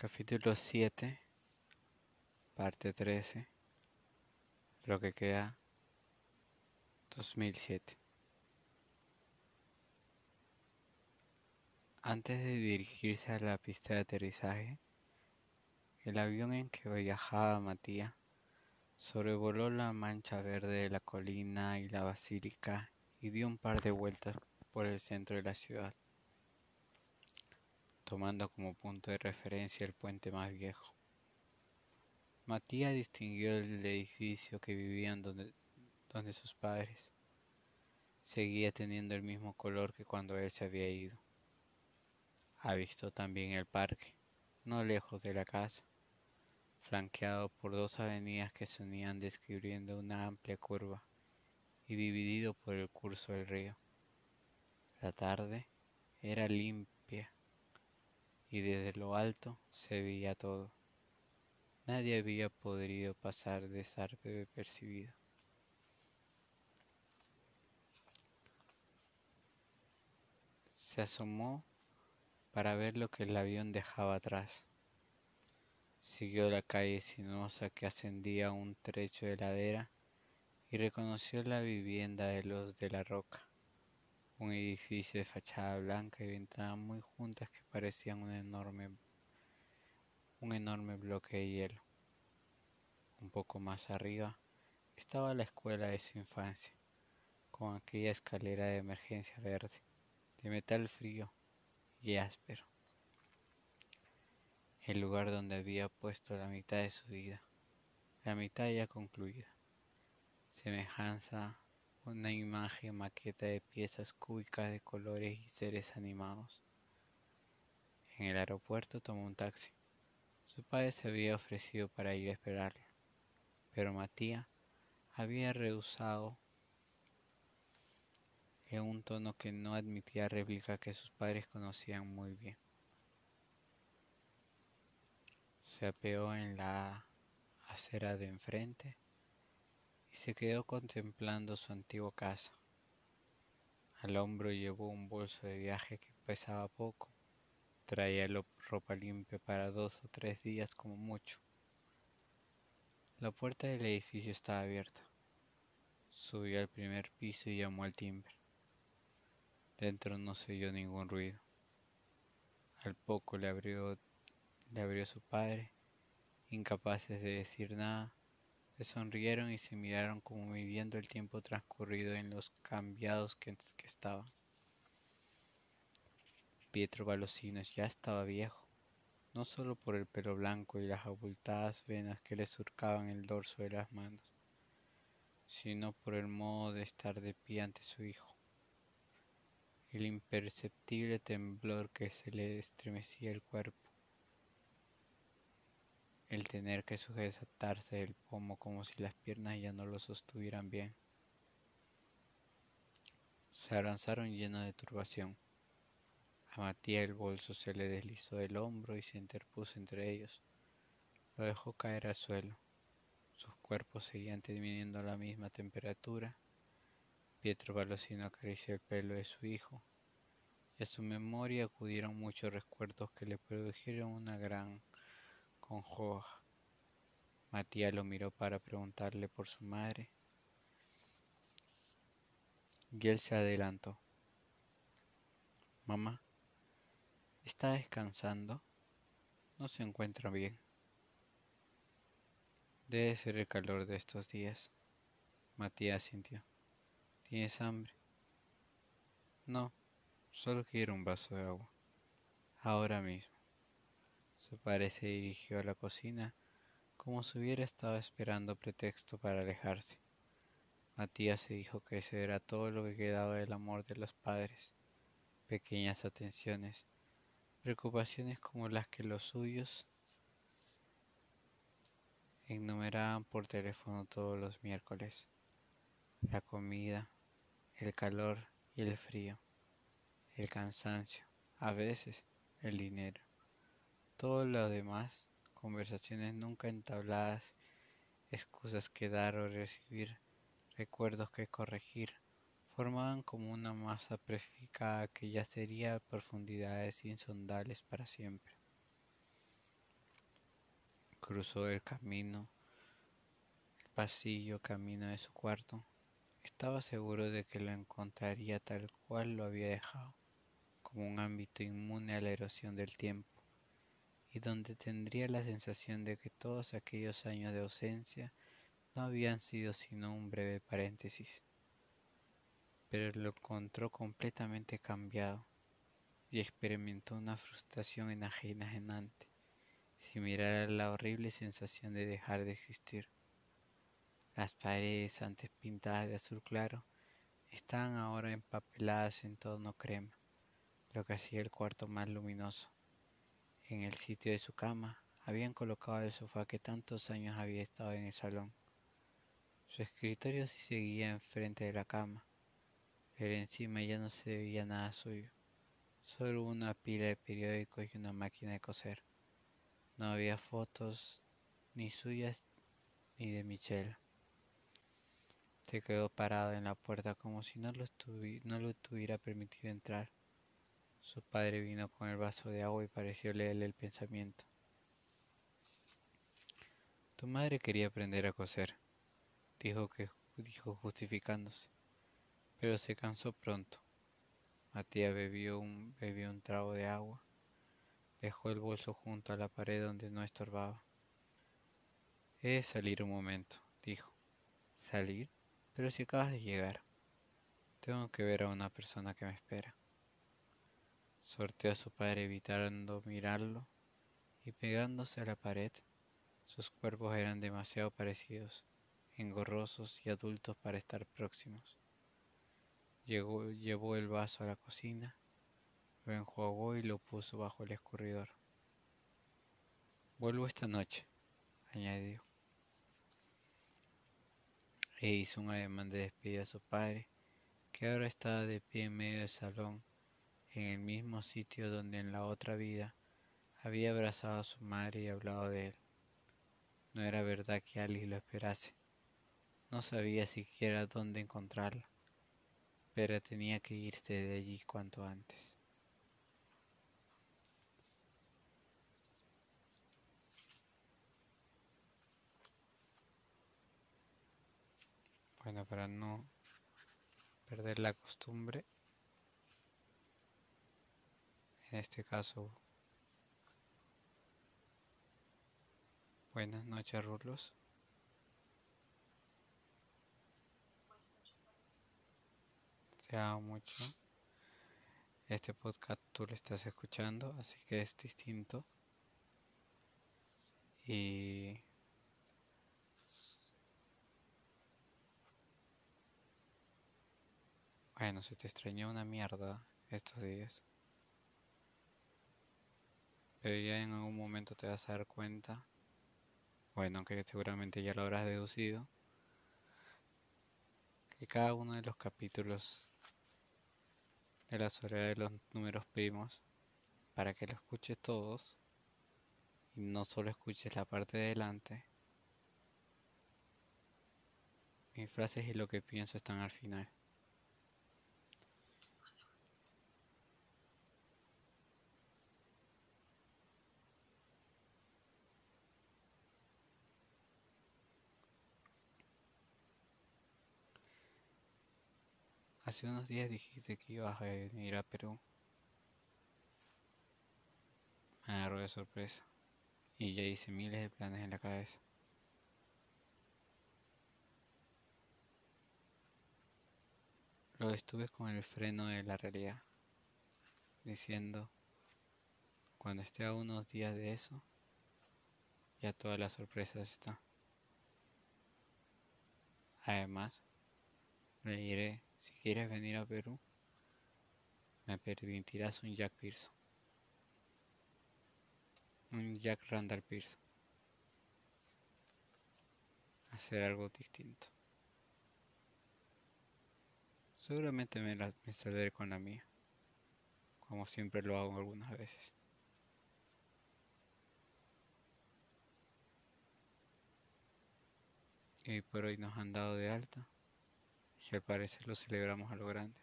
Capítulo 7, parte 13, lo que queda 2007. Antes de dirigirse a la pista de aterrizaje, el avión en que viajaba Matías sobrevoló la mancha verde de la colina y la basílica y dio un par de vueltas por el centro de la ciudad tomando como punto de referencia el puente más viejo. Matías distinguió el edificio que vivían donde, donde sus padres. Seguía teniendo el mismo color que cuando él se había ido. Ha visto también el parque, no lejos de la casa, flanqueado por dos avenidas que se unían descubriendo una amplia curva y dividido por el curso del río. La tarde era limpia y desde lo alto se veía todo. Nadie había podido pasar de zarpe percibido. Se asomó para ver lo que el avión dejaba atrás. Siguió la calle sinuosa que ascendía un trecho de ladera y reconoció la vivienda de los de la roca un edificio de fachada blanca y ventanas muy juntas que parecían un enorme, un enorme bloque de hielo. Un poco más arriba estaba la escuela de su infancia, con aquella escalera de emergencia verde, de metal frío y áspero. El lugar donde había puesto la mitad de su vida, la mitad ya concluida. Semejanza una imagen maqueta de piezas cúbicas de colores y seres animados. En el aeropuerto tomó un taxi. Su padre se había ofrecido para ir a esperarlo, pero Matías había rehusado en un tono que no admitía réplica que sus padres conocían muy bien. Se apeó en la acera de enfrente y se quedó contemplando su antigua casa. Al hombro llevó un bolso de viaje que pesaba poco. Traía ropa limpia para dos o tres días como mucho. La puerta del edificio estaba abierta. Subió al primer piso y llamó al timbre. Dentro no se oyó ningún ruido. Al poco le abrió, le abrió su padre, incapaces de decir nada se sonrieron y se miraron como midiendo el tiempo transcurrido en los cambiados que, que estaban. Pietro Balosinos ya estaba viejo, no solo por el pelo blanco y las abultadas venas que le surcaban el dorso de las manos, sino por el modo de estar de pie ante su hijo, el imperceptible temblor que se le estremecía el cuerpo el tener que sujetarse del pomo como si las piernas ya no lo sostuvieran bien. Se avanzaron llenos de turbación. A Matías el bolso se le deslizó del hombro y se interpuso entre ellos. Lo dejó caer al suelo. Sus cuerpos seguían teniendo la misma temperatura. Pietro Balosino acarició el pelo de su hijo, y a su memoria acudieron muchos recuerdos que le produjeron una gran congoja. Matías lo miró para preguntarle por su madre. Y él se adelantó. Mamá, ¿está descansando? No se encuentra bien. Debe ser el calor de estos días. Matías sintió. ¿Tienes hambre? No, solo quiero un vaso de agua. Ahora mismo. Su padre se dirigió a la cocina como si hubiera estado esperando pretexto para alejarse. Matías se dijo que ese era todo lo que quedaba del amor de los padres. Pequeñas atenciones, preocupaciones como las que los suyos enumeraban por teléfono todos los miércoles. La comida, el calor y el frío, el cansancio, a veces el dinero. Todo lo demás, conversaciones nunca entabladas, excusas que dar o recibir, recuerdos que corregir, formaban como una masa prefijada que ya sería profundidades insondables para siempre. cruzó el camino, el pasillo camino de su cuarto. Estaba seguro de que lo encontraría tal cual lo había dejado, como un ámbito inmune a la erosión del tiempo, y donde tendría la sensación de que todos aquellos años de ausencia no habían sido sino un breve paréntesis. Pero lo encontró completamente cambiado y experimentó una frustración enajenante sin mirar la horrible sensación de dejar de existir. Las paredes, antes pintadas de azul claro, estaban ahora empapeladas en tono crema, lo que hacía el cuarto más luminoso. En el sitio de su cama habían colocado el sofá que tantos años había estado en el salón. Su escritorio sí seguía enfrente de la cama, pero encima ya no se veía nada suyo, solo una pila de periódicos y una máquina de coser. No había fotos ni suyas ni de Michelle. Se quedó parado en la puerta como si no lo, no lo tuviera permitido entrar. Su padre vino con el vaso de agua y pareció leerle el pensamiento. Tu madre quería aprender a coser, dijo que dijo justificándose, pero se cansó pronto. Matías bebió un, bebió un trago de agua Dejó el bolso junto a la pared donde no estorbaba. He de salir un momento, dijo. ¿Salir? Pero si acabas de llegar. Tengo que ver a una persona que me espera. Sorteó a su padre evitando mirarlo y pegándose a la pared. Sus cuerpos eran demasiado parecidos, engorrosos y adultos para estar próximos. Llegó, llevó el vaso a la cocina lo enjuagó y lo puso bajo el escurridor. Vuelvo esta noche, añadió. E hizo un ademán de despedida a su padre, que ahora estaba de pie en medio del salón, en el mismo sitio donde en la otra vida había abrazado a su madre y hablado de él. No era verdad que Alice lo esperase. No sabía siquiera dónde encontrarla, pero tenía que irse de allí cuanto antes. Bueno, para no perder la costumbre, en este caso, buenas noches, Rulos. Te amo mucho. Este podcast tú lo estás escuchando, así que es distinto. Y Bueno, se te extrañó una mierda estos días. Pero ya en algún momento te vas a dar cuenta, bueno, aunque seguramente ya lo habrás deducido, que cada uno de los capítulos de la soledad de los números primos, para que lo escuches todos y no solo escuches la parte de adelante, mis frases y lo que pienso están al final. Hace unos días dijiste que ibas a venir a Perú. Me agarró de sorpresa. Y ya hice miles de planes en la cabeza. Lo estuve con el freno de la realidad, diciendo, cuando esté a unos días de eso, ya todas las sorpresas están. Además, le diré si quieres venir a Perú, me permitirás un Jack Pearson. Un Jack Randall Pearson. Hacer algo distinto. Seguramente me, la, me saldré con la mía, como siempre lo hago algunas veces. Y por hoy nos han dado de alta y al parecer lo celebramos a lo grande.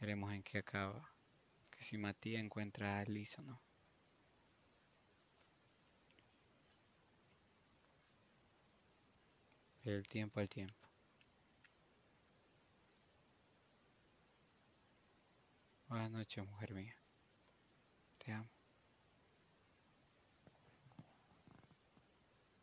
Veremos en qué acaba. Que si Matías encuentra a Alice o no. El tiempo al tiempo. Buenas noches, mujer mía. Te amo.